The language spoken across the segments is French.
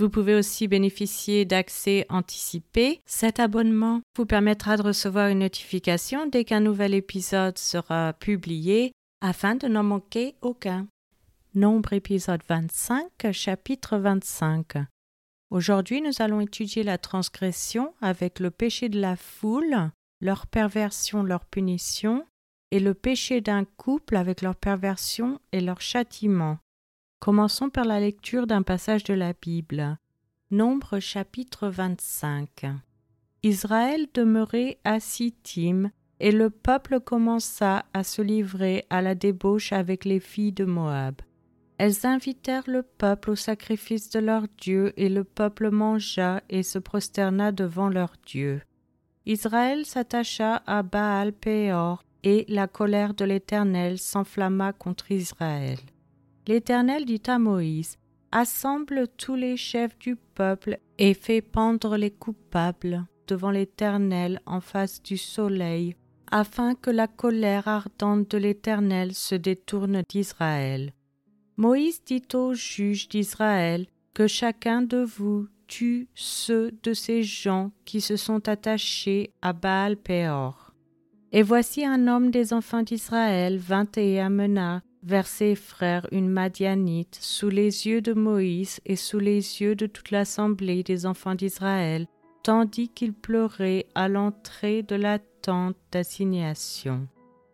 Vous pouvez aussi bénéficier d'accès anticipé. Cet abonnement vous permettra de recevoir une notification dès qu'un nouvel épisode sera publié afin de n'en manquer aucun. Nombre épisode 25, chapitre 25. Aujourd'hui, nous allons étudier la transgression avec le péché de la foule, leur perversion, leur punition, et le péché d'un couple avec leur perversion et leur châtiment. Commençons par la lecture d'un passage de la Bible. Nombre chapitre 25. Israël demeurait à Sittim, et le peuple commença à se livrer à la débauche avec les filles de Moab. Elles invitèrent le peuple au sacrifice de leur Dieu, et le peuple mangea et se prosterna devant leur Dieu. Israël s'attacha à Baal Péor, et la colère de l'Éternel s'enflamma contre Israël. L'Éternel dit à Moïse, Assemble tous les chefs du peuple et fais pendre les coupables devant l'Éternel en face du soleil, afin que la colère ardente de l'Éternel se détourne d'Israël. Moïse dit aux juges d'Israël que chacun de vous tue ceux de ces gens qui se sont attachés à Baal Péor. Et voici un homme des enfants d'Israël vint et amena vers ses frères une Madianite, sous les yeux de Moïse et sous les yeux de toute l'assemblée des enfants d'Israël, tandis qu'il pleurait à l'entrée de la tente d'assignation.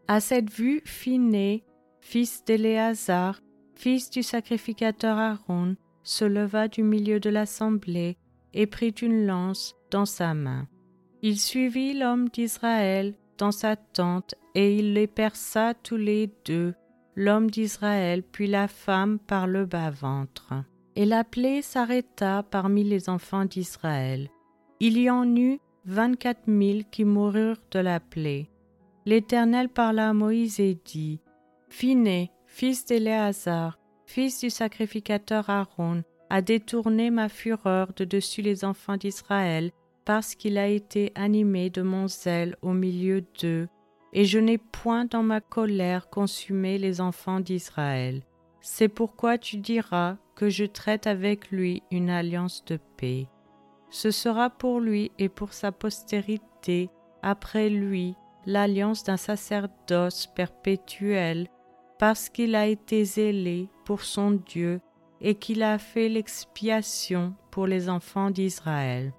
À cette vue, Phiné, fils d'Éléazar, fils du sacrificateur Aaron, se leva du milieu de l'assemblée et prit une lance dans sa main. Il suivit l'homme d'Israël dans sa tente et il les perça tous les deux l'homme d'Israël puis la femme par le bas-ventre. Et la plaie s'arrêta parmi les enfants d'Israël. Il y en eut vingt-quatre mille qui moururent de la plaie. L'Éternel parla à Moïse et dit Phiné, fils d'Éléazar, fils du sacrificateur Aaron, a détourné ma fureur de dessus les enfants d'Israël, parce qu'il a été animé de mon zèle au milieu d'eux, et je n'ai point dans ma colère consumé les enfants d'Israël. C'est pourquoi tu diras que je traite avec lui une alliance de paix. Ce sera pour lui et pour sa postérité, après lui, l'alliance d'un sacerdoce perpétuel, parce qu'il a été zélé pour son Dieu et qu'il a fait l'expiation pour les enfants d'Israël.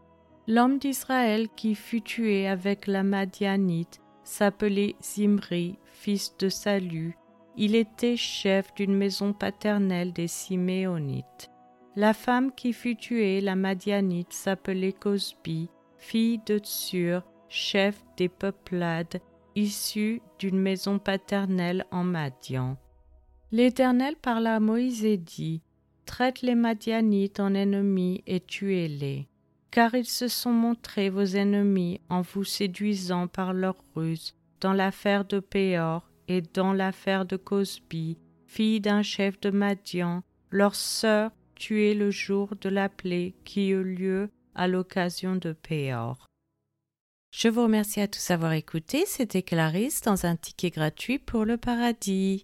L'homme d'Israël qui fut tué avec la Madianite s'appelait Zimri, fils de Salut. Il était chef d'une maison paternelle des Siméonites. La femme qui fut tuée, la Madianite, s'appelait Cosbi, fille de Tsur, chef des peuplades, issue d'une maison paternelle en Madian. L'Éternel parla à Moïse et dit Traite les Madianites en ennemis et tuez-les car ils se sont montrés vos ennemis en vous séduisant par leurs ruses dans l'affaire de Péor et dans l'affaire de Cosbi, fille d'un chef de Madian, leur sœur tuée le jour de la plaie qui eut lieu à l'occasion de Péor. Je vous remercie à tous d'avoir écouté. C'était Clarisse dans un ticket gratuit pour le paradis.